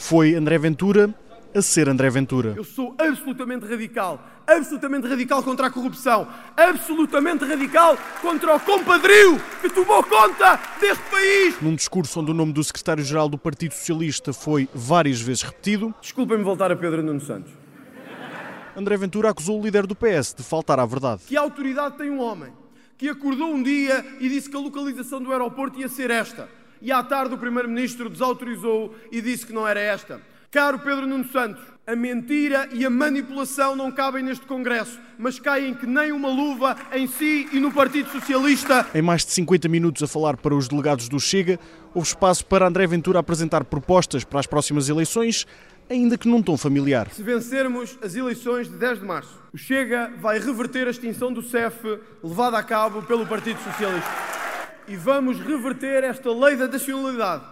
Foi André Ventura a ser André Ventura. Eu sou absolutamente radical, absolutamente radical contra a corrupção, absolutamente radical contra o compadrio que tomou conta deste país. Num discurso onde o nome do secretário-geral do Partido Socialista foi várias vezes repetido, Desculpem-me voltar a Pedro Nuno Santos. André Ventura acusou o líder do PS de faltar à verdade. Que autoridade tem um homem que acordou um dia e disse que a localização do aeroporto ia ser esta. E à tarde o Primeiro-Ministro desautorizou e disse que não era esta. Caro Pedro Nuno Santos, a mentira e a manipulação não cabem neste Congresso, mas caem que nem uma luva em si e no Partido Socialista. Em mais de 50 minutos a falar para os delegados do Chega, houve espaço para André Ventura apresentar propostas para as próximas eleições, ainda que num tom familiar. Se vencermos as eleições de 10 de março, o Chega vai reverter a extinção do CEF levada a cabo pelo Partido Socialista. E vamos reverter esta lei da nacionalidade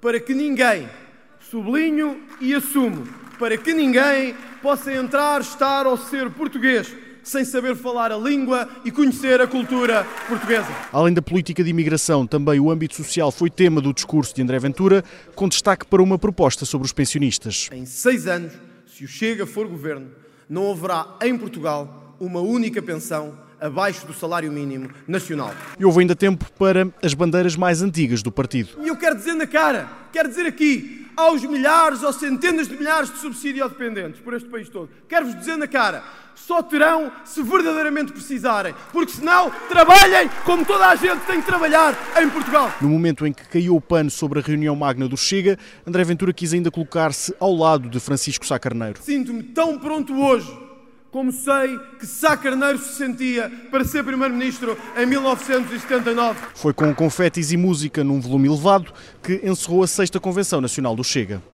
para que ninguém, sublinho e assumo, para que ninguém possa entrar, estar ou ser português sem saber falar a língua e conhecer a cultura portuguesa. Além da política de imigração, também o âmbito social foi tema do discurso de André Ventura, com destaque para uma proposta sobre os pensionistas. Em seis anos, se o Chega for governo, não haverá em Portugal uma única pensão abaixo do salário mínimo nacional. E houve ainda tempo para as bandeiras mais antigas do partido. E eu quero dizer na cara, quero dizer aqui, aos milhares ou centenas de milhares de subsídio-dependentes por este país todo, quero-vos dizer na cara, só terão se verdadeiramente precisarem, porque senão trabalhem como toda a gente tem que trabalhar em Portugal. No momento em que caiu o pano sobre a reunião magna do Chega, André Ventura quis ainda colocar-se ao lado de Francisco Sá Carneiro. Sinto-me tão pronto hoje como sei que Sá Carneiro se sentia para ser Primeiro-Ministro em 1979. Foi com confetes e música num volume elevado que encerrou a sexta Convenção Nacional do Chega.